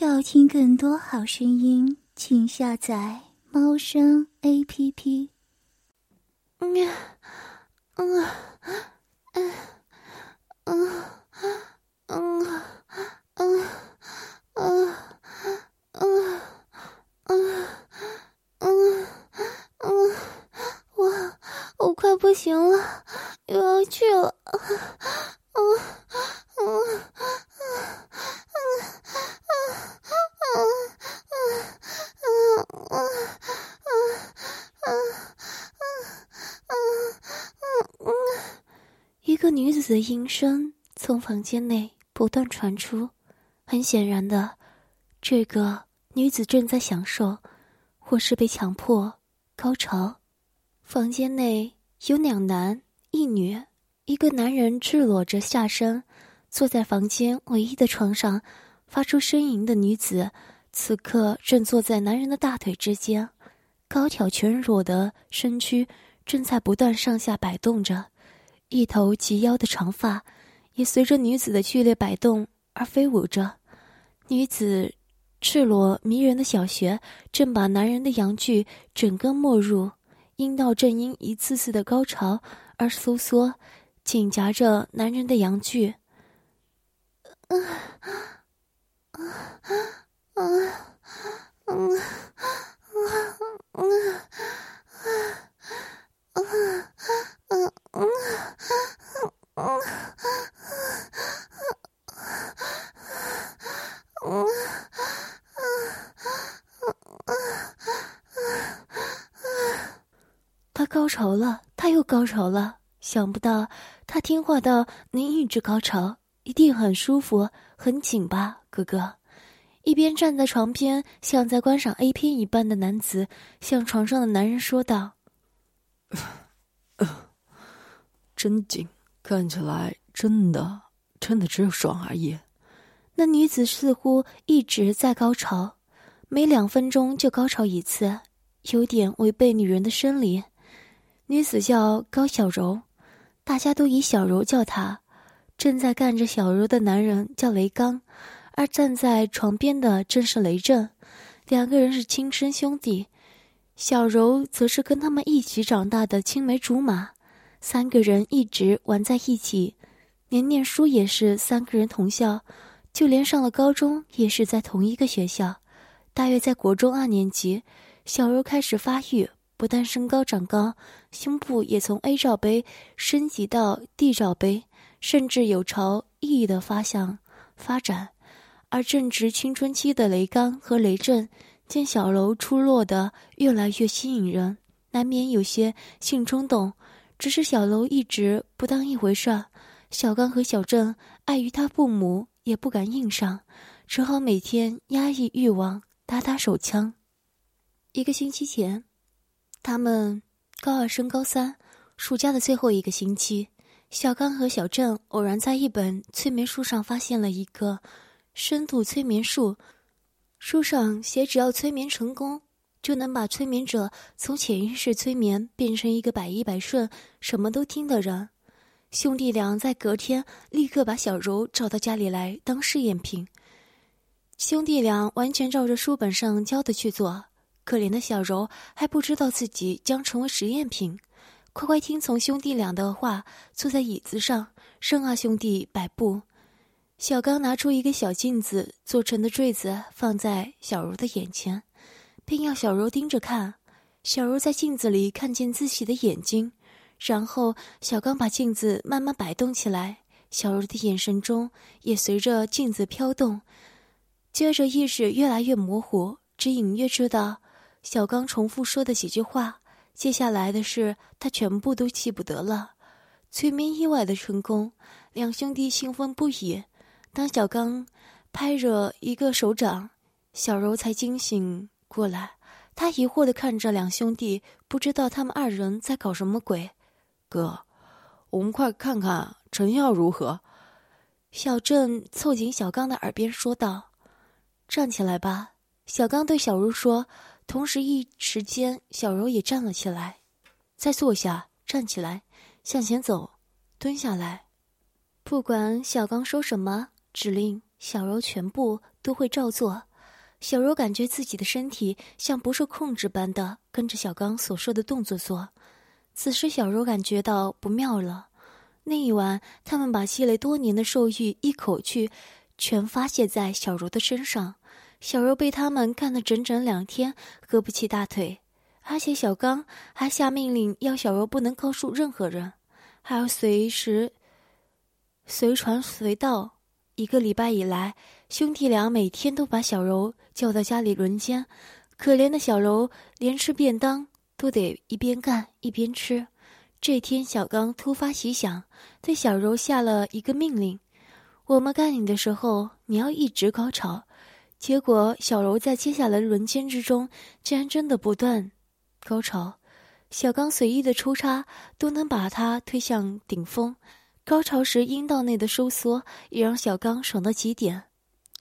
要听更多好声音，请下载猫声 A P P。嗯嗯嗯嗯嗯嗯嗯嗯嗯，我我快不行了，又要去了。一个女子的音声从房间内不断传出，很显然的，这个女子正在享受，或是被强迫高潮。房间内有两男一女，一个男人赤裸着下身，坐在房间唯一的床上，发出呻吟的女子，此刻正坐在男人的大腿之间，高挑全裸的身躯正在不断上下摆动着。一头及腰的长发，也随着女子的剧烈摆动而飞舞着。女子赤裸迷人的小穴正把男人的阳具整个没入，阴道正因一次次的高潮而收缩，紧夹着男人的阳具。他高潮了，他又高潮了。想不到他听话到能一直高潮，一定很舒服、很紧吧，哥哥？一边站在床边，像在观赏 A 片一般的男子，向床上的男人说道：“ 真紧。”看起来真的，真的只有爽而已。那女子似乎一直在高潮，每两分钟就高潮一次，有点违背女人的生理。女子叫高小柔，大家都以小柔叫她。正在干着小柔的男人叫雷刚，而站在床边的正是雷震，两个人是亲生兄弟。小柔则是跟他们一起长大的青梅竹马。三个人一直玩在一起，连念书也是三个人同校，就连上了高中也是在同一个学校。大约在国中二年级，小柔开始发育，不但身高长高，胸部也从 A 罩杯升级到 D 罩杯，甚至有朝 E 的方向发展。而正值青春期的雷刚和雷震，见小柔出落的越来越吸引人，难免有些性冲动。只是小楼一直不当一回事儿，小刚和小郑碍于他父母也不敢硬上，只好每天压抑欲望，打打手枪。一个星期前，他们高二升高三，暑假的最后一个星期，小刚和小郑偶然在一本催眠书上发现了一个深度催眠术，书上写只要催眠成功。就能把催眠者从潜意识催眠变成一个百依百顺、什么都听的人。兄弟俩在隔天立刻把小柔找到家里来当试验品。兄弟俩完全照着书本上教的去做，可怜的小柔还不知道自己将成为实验品，乖乖听从兄弟俩的话，坐在椅子上任二兄弟摆布。小刚拿出一个小镜子做成的坠子放在小柔的眼前。并要小柔盯着看，小柔在镜子里看见自己的眼睛，然后小刚把镜子慢慢摆动起来，小柔的眼神中也随着镜子飘动。接着意识越来越模糊，只隐约知道小刚重复说的几句话。接下来的事他全部都记不得了。催眠意外的成功，两兄弟兴奋不已。当小刚拍着一个手掌，小柔才惊醒。过来，他疑惑的看着两兄弟，不知道他们二人在搞什么鬼。哥，我们快看看成效如何。小郑凑近小刚的耳边说道：“站起来吧。”小刚对小柔说，同时一时间，小柔也站了起来。再坐下，站起来，向前走，蹲下来。不管小刚说什么指令，小柔全部都会照做。小柔感觉自己的身体像不受控制般的跟着小刚所说的动作做。此时，小柔感觉到不妙了。那一晚，他们把积累多年的兽欲一口气全发泄在小柔的身上。小柔被他们干了整整两天，合不起大腿。而且小刚还下命令，要小柔不能告诉任何人，还要随时随传随到。一个礼拜以来，兄弟俩每天都把小柔叫到家里轮奸。可怜的小柔连吃便当都得一边干一边吃。这天，小刚突发奇想，对小柔下了一个命令：我们干你的时候，你要一直高潮。结果，小柔在接下来轮奸之中，竟然真的不断。高潮，小刚随意的出插都能把他推向顶峰。高潮时阴道内的收缩也让小刚爽到极点。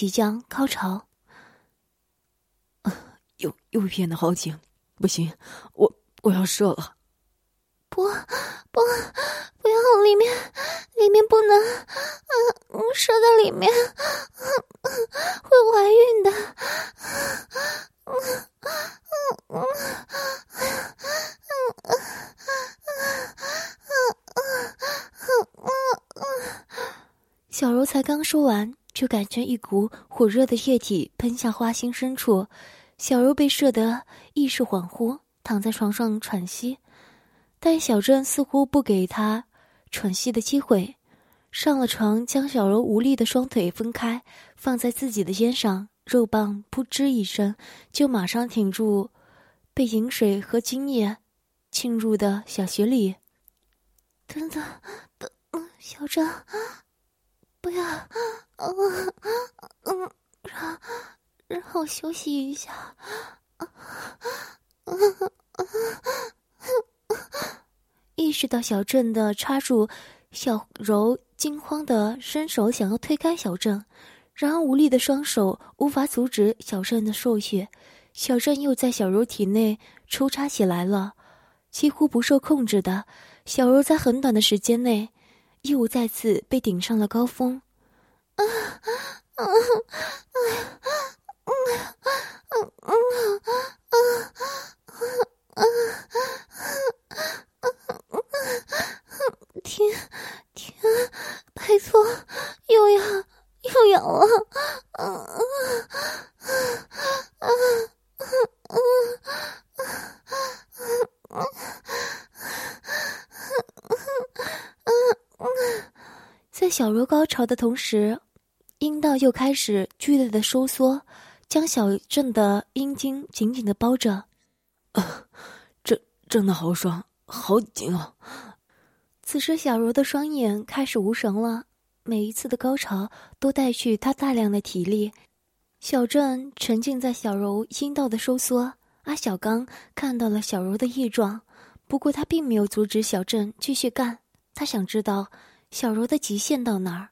即将高潮。又又变得好紧，不行，我我要射了。不不，不要里面，里面不能，嗯，射在里面，会怀孕的。嗯嗯嗯嗯嗯嗯小柔才刚说完，就感觉一股火热的液体喷向花心深处，小柔被射得意识恍惚，躺在床上喘息。但小郑似乎不给他喘息的机会，上了床，将小柔无力的双腿分开，放在自己的肩上，肉棒扑吱一声，就马上挺住被饮水和精液浸入的小穴里。等等，等，小郑，不要，嗯嗯，让让我休息一下，嗯嗯嗯。意识到小郑的插入，小柔惊慌的伸手想要推开小郑，然而无力的双手无法阻止小郑的兽血，小郑又在小柔体内抽插起来了，几乎不受控制的，小柔在很短的时间内又再次被顶上了高峰。啊啊啊啊啊啊啊啊啊啊！停停，拜托，又要又要了，嗯嗯嗯嗯嗯嗯在小柔高潮的同时，阴道又开始剧烈的收缩，将小郑的阴茎紧紧的包着，啊，真真的好爽。好紧啊！此时，小柔的双眼开始无神了。每一次的高潮都带去她大量的体力。小郑沉浸在小柔阴道的收缩，阿小刚看到了小柔的异状，不过他并没有阻止小郑继续干。他想知道小柔的极限到哪儿。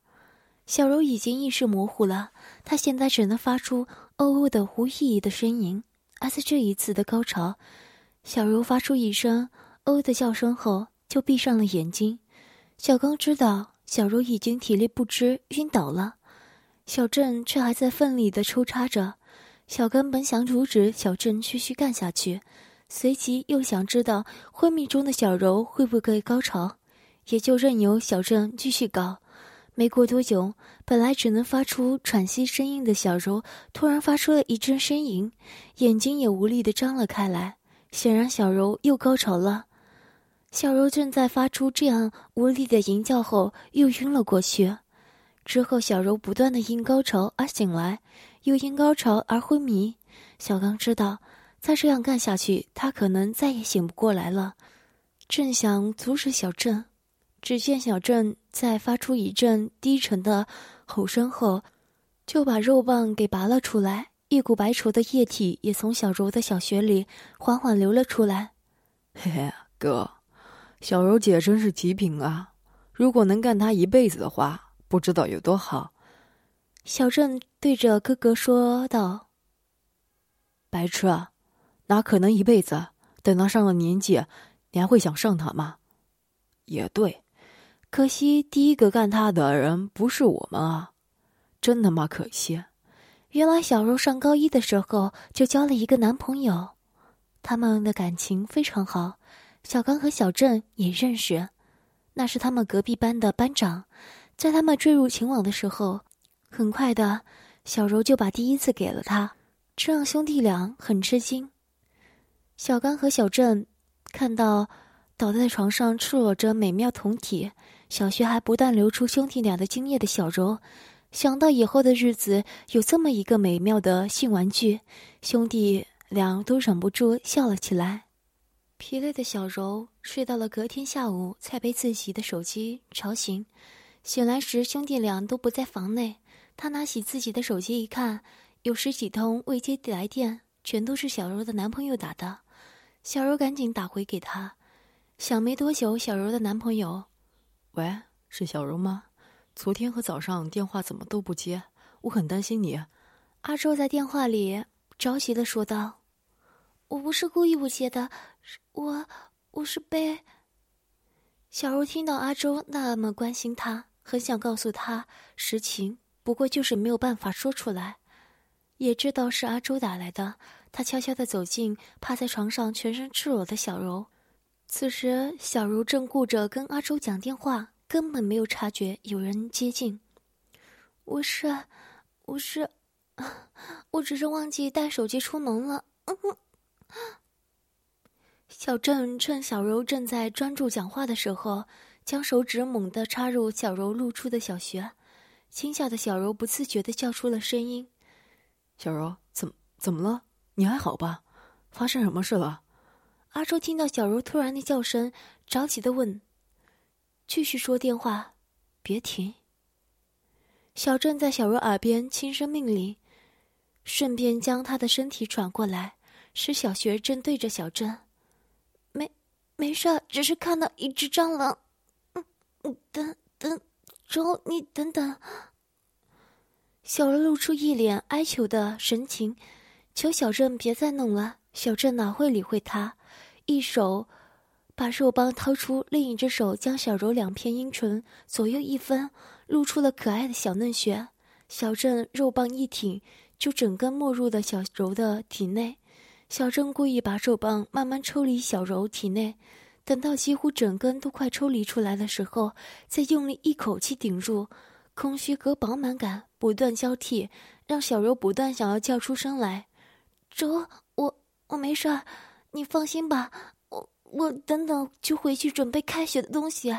小柔已经意识模糊了，她现在只能发出“哦哦”的无意义的呻吟。而在这一次的高潮，小柔发出一声。哦的叫声后，就闭上了眼睛。小刚知道小柔已经体力不支晕倒了，小郑却还在奋力的抽插着。小刚本想阻止小郑继续干下去，随即又想知道昏迷中的小柔会不会高潮，也就任由小郑继续搞。没过多久，本来只能发出喘息声音的小柔突然发出了一阵呻吟，眼睛也无力的张了开来。显然，小柔又高潮了。小柔正在发出这样无力的吟叫后，又晕了过去。之后，小柔不断的因高潮而醒来，又因高潮而昏迷。小刚知道，再这样干下去，他可能再也醒不过来了。正想阻止小郑，只见小郑在发出一阵低沉的吼声后，就把肉棒给拔了出来，一股白稠的液体也从小柔的小穴里缓缓流了出来。嘿嘿，哥，小柔姐真是极品啊！如果能干她一辈子的话，不知道有多好。小郑对着哥哥说道：“白痴啊，哪可能一辈子？等她上了年纪，你还会想上她吗？”也对。可惜，第一个干他的人不是我们啊，真他妈可惜！原来小柔上高一的时候就交了一个男朋友，他们的感情非常好。小刚和小郑也认识，那是他们隔壁班的班长。在他们坠入情网的时候，很快的，小柔就把第一次给了他，这让兄弟俩很吃惊。小刚和小郑看到倒在床上赤裸着美妙酮体。小学还不断流出兄弟俩的精液的小柔，想到以后的日子有这么一个美妙的性玩具，兄弟俩都忍不住笑了起来。疲累的小柔睡到了隔天下午，才被自己的手机吵醒。醒来时，兄弟俩都不在房内。他拿起自己的手机一看，有十几通未接来电，全都是小柔的男朋友打的。小柔赶紧打回给他，想没多久，小柔的男朋友。喂，是小柔吗？昨天和早上电话怎么都不接？我很担心你。阿周在电话里着急的说道：“我不是故意不接的，我我是被……”小柔听到阿周那么关心她，很想告诉他实情，不过就是没有办法说出来。也知道是阿周打来的，他悄悄的走进趴在床上全身赤裸的小柔。此时，小茹正顾着跟阿周讲电话，根本没有察觉有人接近。我是，我是，我只是忘记带手机出门了。小郑趁小柔正在专注讲话的时候，将手指猛地插入小柔露出的小穴，惊吓的小柔不自觉的叫出了声音：“小柔，怎怎么了？你还好吧？发生什么事了？”阿周听到小柔突然的叫声，着急的问：“继续说电话，别停。”小郑在小柔耳边轻声命令，顺便将他的身体转过来，使小学正对着小郑。“没，没事，只是看到一只蟑螂。”“嗯，等等，周，你等等。”小柔露出一脸哀求的神情，求小郑别再弄了。小郑哪会理会他？一手把肉棒掏出，另一只手将小柔两片阴唇左右一分，露出了可爱的小嫩穴。小郑肉棒一挺，就整根没入了小柔的体内。小郑故意把肉棒慢慢抽离小柔体内，等到几乎整根都快抽离出来的时候，再用力一口气顶入，空虚和饱满感不断交替，让小柔不断想要叫出声来。周，我我没事儿。你放心吧，我我等等就回去准备开学的东西。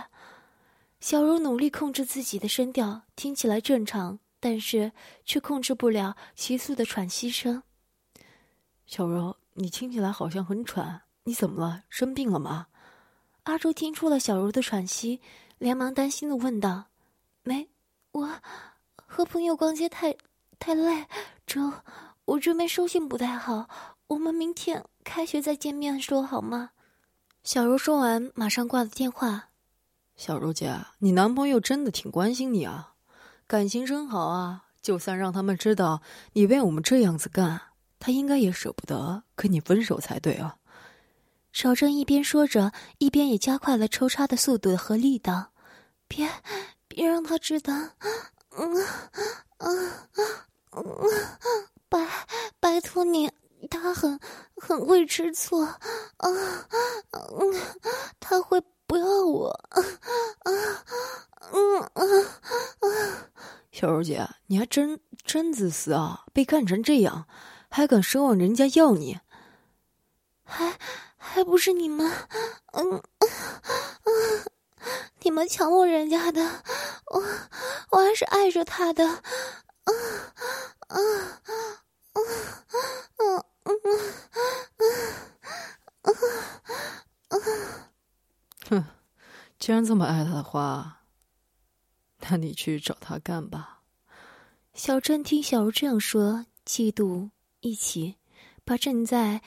小柔努力控制自己的声调，听起来正常，但是却控制不了急促的喘息声。小柔，你听起来好像很喘，你怎么了？生病了吗？阿周听出了小柔的喘息，连忙担心的问道：“没，我和朋友逛街太太累，周，我这边收信不太好。”我们明天开学再见面说好吗？小柔说完，马上挂了电话。小柔姐，你男朋友真的挺关心你啊，感情真好啊！就算让他们知道你为我们这样子干，他应该也舍不得跟你分手才对啊。小郑一边说着，一边也加快了抽插的速度和力道。别，别让他知道！嗯，嗯，嗯，拜，拜托你。他很很会吃醋，啊，嗯，他会不要我，啊，嗯啊啊！小柔姐，你还真真自私啊！被干成这样，还敢奢望人家要你？还还不是你们，嗯嗯，你们抢我人家的，我我还是爱着他的，啊啊啊既然这么爱他的话，那你去找他干吧。小郑听小柔这样说，嫉妒一起，把正在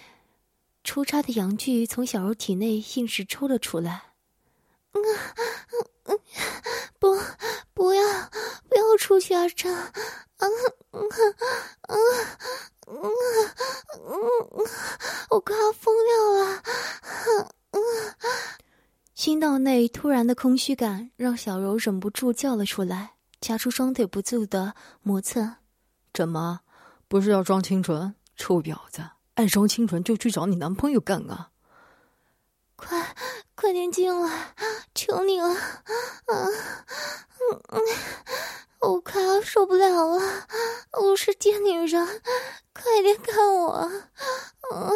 出差的阳具从小柔体内硬是抽了出来。嗯嗯，不，不要，不要出去啊！这，嗯嗯嗯嗯嗯，我快要疯掉了。嗯，心道内突然的空虚感让小柔忍不住叫了出来，夹出双腿不住的磨蹭。怎么，不是要装清纯？臭婊子，爱装清纯就去找你男朋友干啊！快，快点进来，求你了！啊，嗯，我快要受不了了！我是贱女人，快点看我！啊啊！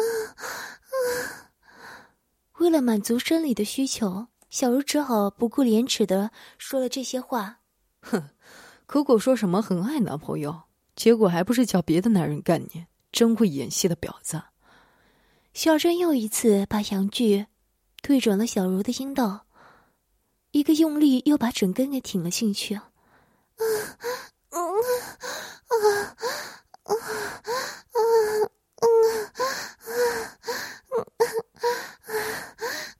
为了满足生理的需求，小茹只好不顾廉耻的说了这些话。哼，口口说什么很爱男朋友，结果还不是叫别的男人干你？真会演戏的婊子！小珍又一次把阳具对准了小茹的阴道，一个用力又把整根给挺了进去。啊，嗯，啊，啊，啊。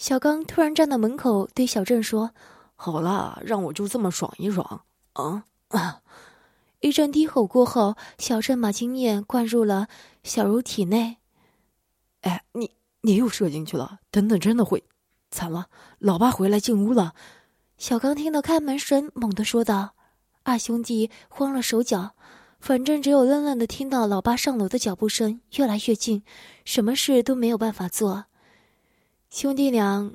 小刚突然站到门口，对小郑说：“好了，让我就这么爽一爽。”啊啊！一阵低吼过后，小郑把精液灌入了小茹体内。哎，你你又射进去了！等等，真的会惨了！老爸回来进屋了。小刚听到开门声，猛地说道：“二兄弟慌了手脚。”反正只有愣愣的听到老爸上楼的脚步声越来越近，什么事都没有办法做。兄弟俩，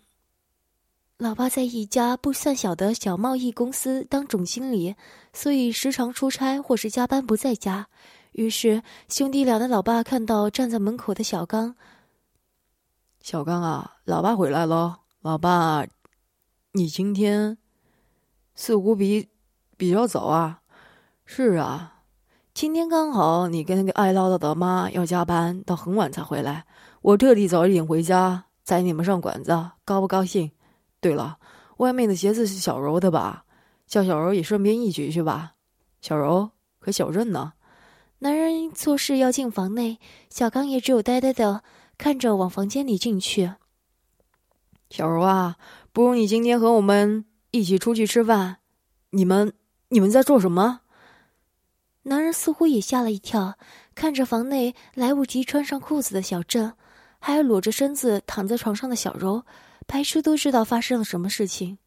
老爸在一家不算小的小贸易公司当总经理，所以时常出差或是加班不在家。于是兄弟俩的老爸看到站在门口的小刚，小刚啊，老爸回来喽！老爸，你今天似乎比比较早啊。是啊。今天刚好你跟那个爱唠叨的妈要加班到很晚才回来，我特地早一点回家载你们上馆子，高不高兴？对了，外面的鞋子是小柔的吧？叫小柔也顺便一起去吧。小柔和小任呢？男人做事要进房内，小刚也只有呆呆的看着往房间里进去。小柔啊，不如你今天和我们一起出去吃饭。你们你们在做什么？男人似乎也吓了一跳，看着房内来不及穿上裤子的小郑，还有裸着身子躺在床上的小柔，白痴都知道发生了什么事情。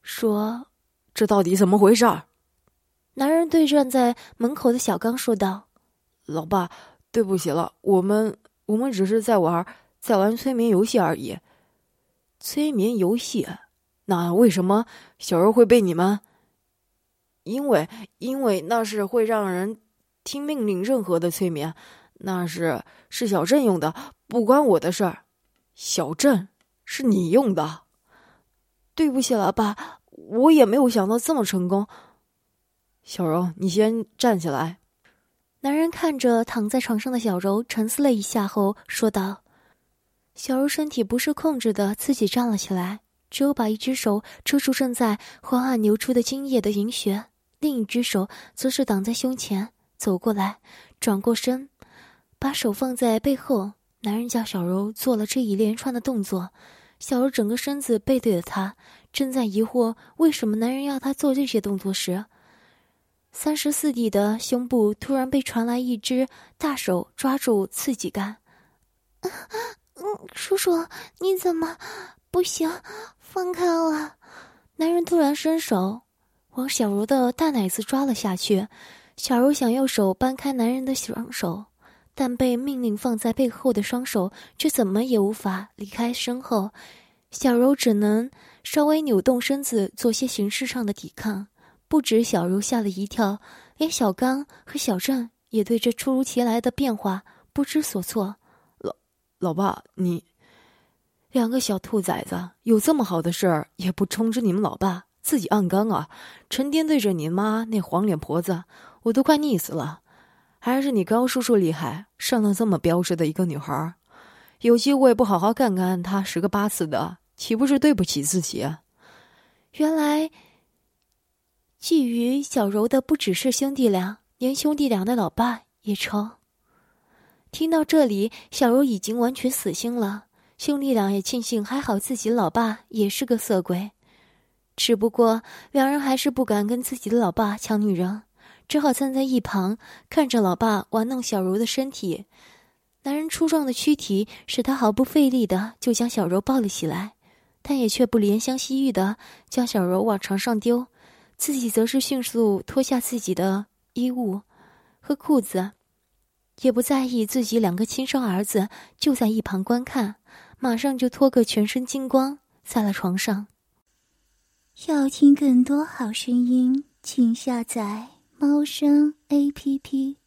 说：“这到底怎么回事？”男人对站在门口的小刚说道：“老爸，对不起了，我们我们只是在玩，在玩催眠游戏而已。催眠游戏？那为什么小柔会被你们？”因为，因为那是会让人听命令，任何的催眠，那是是小镇用的，不关我的事儿。小镇，是你用的？对不起了，爸，我也没有想到这么成功。小柔，你先站起来。男人看着躺在床上的小柔，沉思了一下后说道：“小柔身体不受控制的自己站了起来，只有把一只手遮住正在缓缓流出的精液的银穴。”另一只手则是挡在胸前，走过来，转过身，把手放在背后。男人叫小柔做了这一连串的动作，小柔整个身子背对着他，正在疑惑为什么男人要他做这些动作时，三十四弟的胸部突然被传来一只大手抓住刺激感。嗯，叔叔，你怎么不行？放开我！男人突然伸手。往小柔的大奶子抓了下去，小柔想用手掰开男人的双手，但被命令放在背后的双手却怎么也无法离开身后，小柔只能稍微扭动身子做些形式上的抵抗。不止小柔吓了一跳，连小刚和小郑也对这突如其来的变化不知所措。老老爸，你两个小兔崽子有这么好的事儿也不通知你们老爸，自己暗刚啊！成天对着你妈那黄脸婆子，我都快腻死了。还是你高叔叔厉害，生了这么标致的一个女孩儿，有机会不好好干干她十个八次的，岂不是对不起自己？原来。觊觎小柔的不只是兄弟俩，连兄弟俩的老爸也成。听到这里，小柔已经完全死心了。兄弟俩也庆幸，还好自己老爸也是个色鬼。只不过两人还是不敢跟自己的老爸抢女人，只好站在一旁看着老爸玩弄小柔的身体。男人粗壮的躯体使他毫不费力的就将小柔抱了起来，但也却不怜香惜玉的将小柔往床上丢。自己则是迅速脱下自己的衣物和裤子，也不在意自己两个亲生儿子就在一旁观看，马上就脱个全身精光，在了床上。要听更多好声音，请下载猫声 A P P。